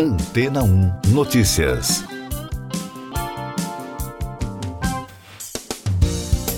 Antena 1 Notícias.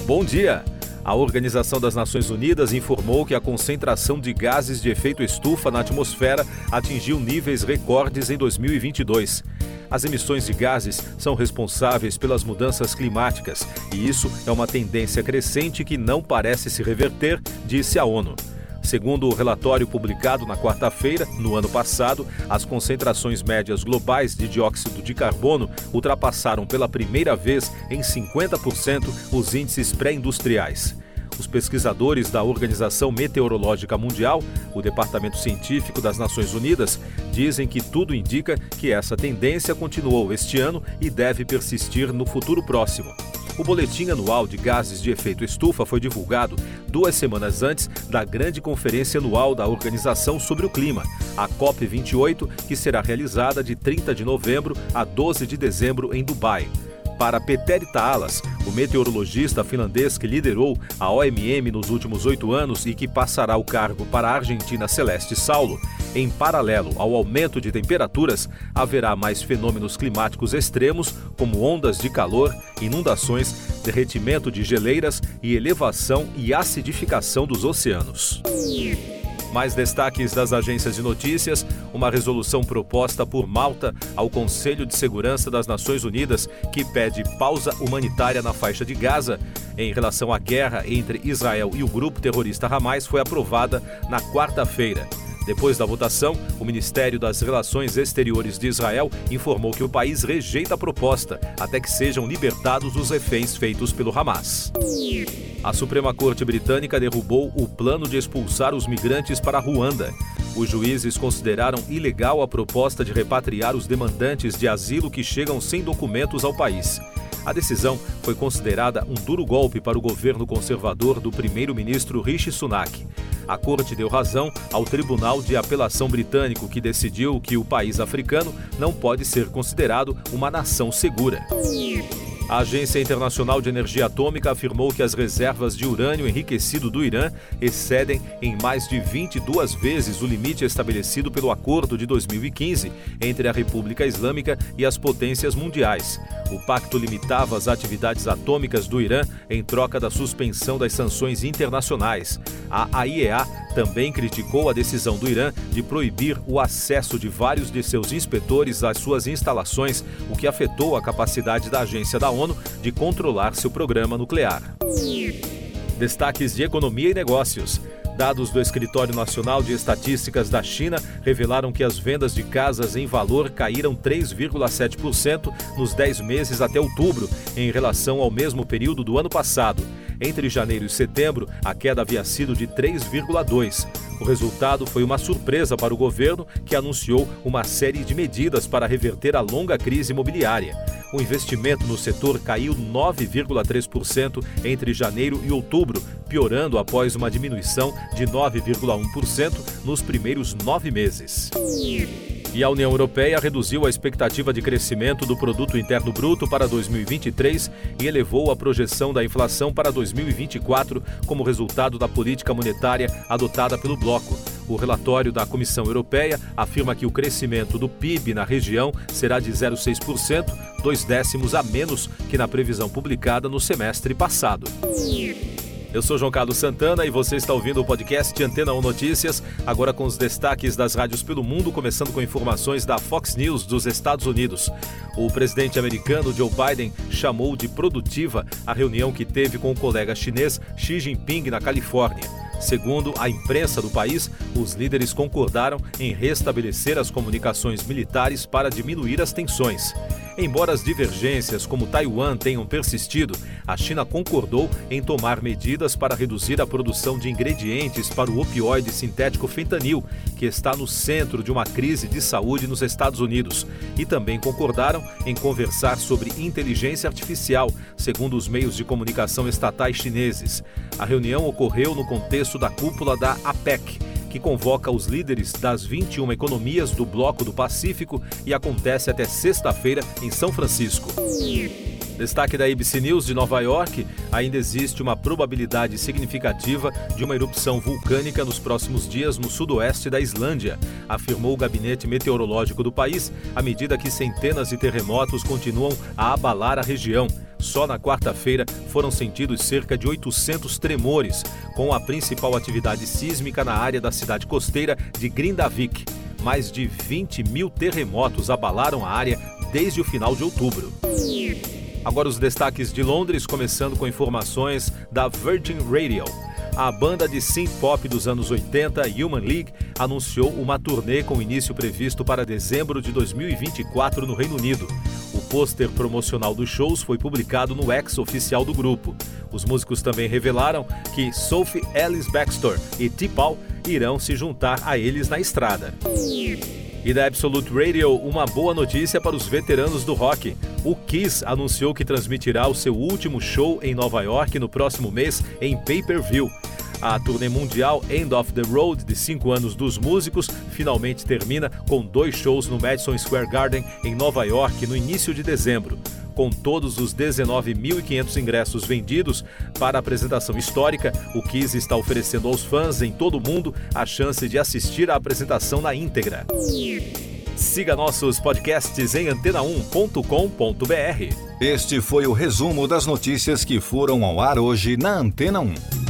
Bom dia. A Organização das Nações Unidas informou que a concentração de gases de efeito estufa na atmosfera atingiu níveis recordes em 2022. As emissões de gases são responsáveis pelas mudanças climáticas e isso é uma tendência crescente que não parece se reverter, disse a ONU. Segundo o relatório publicado na quarta-feira, no ano passado, as concentrações médias globais de dióxido de carbono ultrapassaram pela primeira vez em 50% os índices pré-industriais. Os pesquisadores da Organização Meteorológica Mundial, o Departamento Científico das Nações Unidas, dizem que tudo indica que essa tendência continuou este ano e deve persistir no futuro próximo. O boletim anual de gases de efeito estufa foi divulgado duas semanas antes da grande conferência anual da Organização sobre o Clima, a COP28, que será realizada de 30 de novembro a 12 de dezembro em Dubai. Para Peter Talas, o meteorologista finlandês que liderou a OMM nos últimos oito anos e que passará o cargo para a Argentina Celeste Saulo, em paralelo ao aumento de temperaturas, haverá mais fenômenos climáticos extremos, como ondas de calor, inundações, derretimento de geleiras e elevação e acidificação dos oceanos. Mais destaques das agências de notícias: uma resolução proposta por Malta ao Conselho de Segurança das Nações Unidas que pede pausa humanitária na faixa de Gaza em relação à guerra entre Israel e o grupo terrorista Hamas foi aprovada na quarta-feira. Depois da votação, o Ministério das Relações Exteriores de Israel informou que o país rejeita a proposta até que sejam libertados os reféns feitos pelo Hamas. A Suprema Corte Britânica derrubou o plano de expulsar os migrantes para Ruanda. Os juízes consideraram ilegal a proposta de repatriar os demandantes de asilo que chegam sem documentos ao país. A decisão foi considerada um duro golpe para o governo conservador do primeiro-ministro Rishi Sunak. A corte deu razão ao Tribunal de Apelação Britânico, que decidiu que o país africano não pode ser considerado uma nação segura. A Agência Internacional de Energia Atômica afirmou que as reservas de urânio enriquecido do Irã excedem em mais de 22 vezes o limite estabelecido pelo Acordo de 2015 entre a República Islâmica e as potências mundiais. O pacto limitava as atividades atômicas do Irã em troca da suspensão das sanções internacionais. A AIEA também criticou a decisão do Irã de proibir o acesso de vários de seus inspetores às suas instalações, o que afetou a capacidade da agência da ONU de controlar seu programa nuclear. Destaques de economia e negócios. Dados do Escritório Nacional de Estatísticas da China revelaram que as vendas de casas em valor caíram 3,7% nos 10 meses até outubro, em relação ao mesmo período do ano passado. Entre janeiro e setembro, a queda havia sido de 3,2%. O resultado foi uma surpresa para o governo, que anunciou uma série de medidas para reverter a longa crise imobiliária. O investimento no setor caiu 9,3% entre janeiro e outubro, piorando após uma diminuição de 9,1% nos primeiros nove meses. E a União Europeia reduziu a expectativa de crescimento do produto interno bruto para 2023 e elevou a projeção da inflação para 2024 como resultado da política monetária adotada pelo bloco. O relatório da Comissão Europeia afirma que o crescimento do PIB na região será de 0,6%, dois décimos a menos que na previsão publicada no semestre passado. Eu sou João Carlos Santana e você está ouvindo o podcast Antena 1 Notícias, agora com os destaques das rádios pelo mundo, começando com informações da Fox News dos Estados Unidos. O presidente americano Joe Biden chamou de produtiva a reunião que teve com o colega chinês Xi Jinping na Califórnia. Segundo a imprensa do país, os líderes concordaram em restabelecer as comunicações militares para diminuir as tensões. Embora as divergências como Taiwan tenham persistido, a China concordou em tomar medidas para reduzir a produção de ingredientes para o opioide sintético fentanil, que está no centro de uma crise de saúde nos Estados Unidos. E também concordaram em conversar sobre inteligência artificial, segundo os meios de comunicação estatais chineses. A reunião ocorreu no contexto da cúpula da APEC que convoca os líderes das 21 economias do Bloco do Pacífico e acontece até sexta-feira em São Francisco. Destaque da ABC News de Nova York: ainda existe uma probabilidade significativa de uma erupção vulcânica nos próximos dias no sudoeste da Islândia, afirmou o gabinete meteorológico do país, à medida que centenas de terremotos continuam a abalar a região. Só na quarta-feira foram sentidos cerca de 800 tremores, com a principal atividade sísmica na área da cidade costeira de Grindavik. Mais de 20 mil terremotos abalaram a área desde o final de outubro. Agora os destaques de Londres, começando com informações da Virgin Radio. A banda de synth pop dos anos 80, Human League, anunciou uma turnê com início previsto para dezembro de 2024 no Reino Unido. O pôster promocional dos shows foi publicado no ex oficial do grupo. Os músicos também revelaram que Sophie Ellis Baxter e T-Paul irão se juntar a eles na estrada. E da Absolute Radio, uma boa notícia para os veteranos do rock. O Kiss anunciou que transmitirá o seu último show em Nova York no próximo mês em pay-per-view. A turnê mundial End of the Road de cinco anos dos músicos finalmente termina com dois shows no Madison Square Garden em Nova York no início de dezembro com todos os 19.500 ingressos vendidos para a apresentação histórica, o Kiss está oferecendo aos fãs em todo o mundo a chance de assistir à apresentação na íntegra. Siga nossos podcasts em antena1.com.br. Este foi o resumo das notícias que foram ao ar hoje na Antena 1.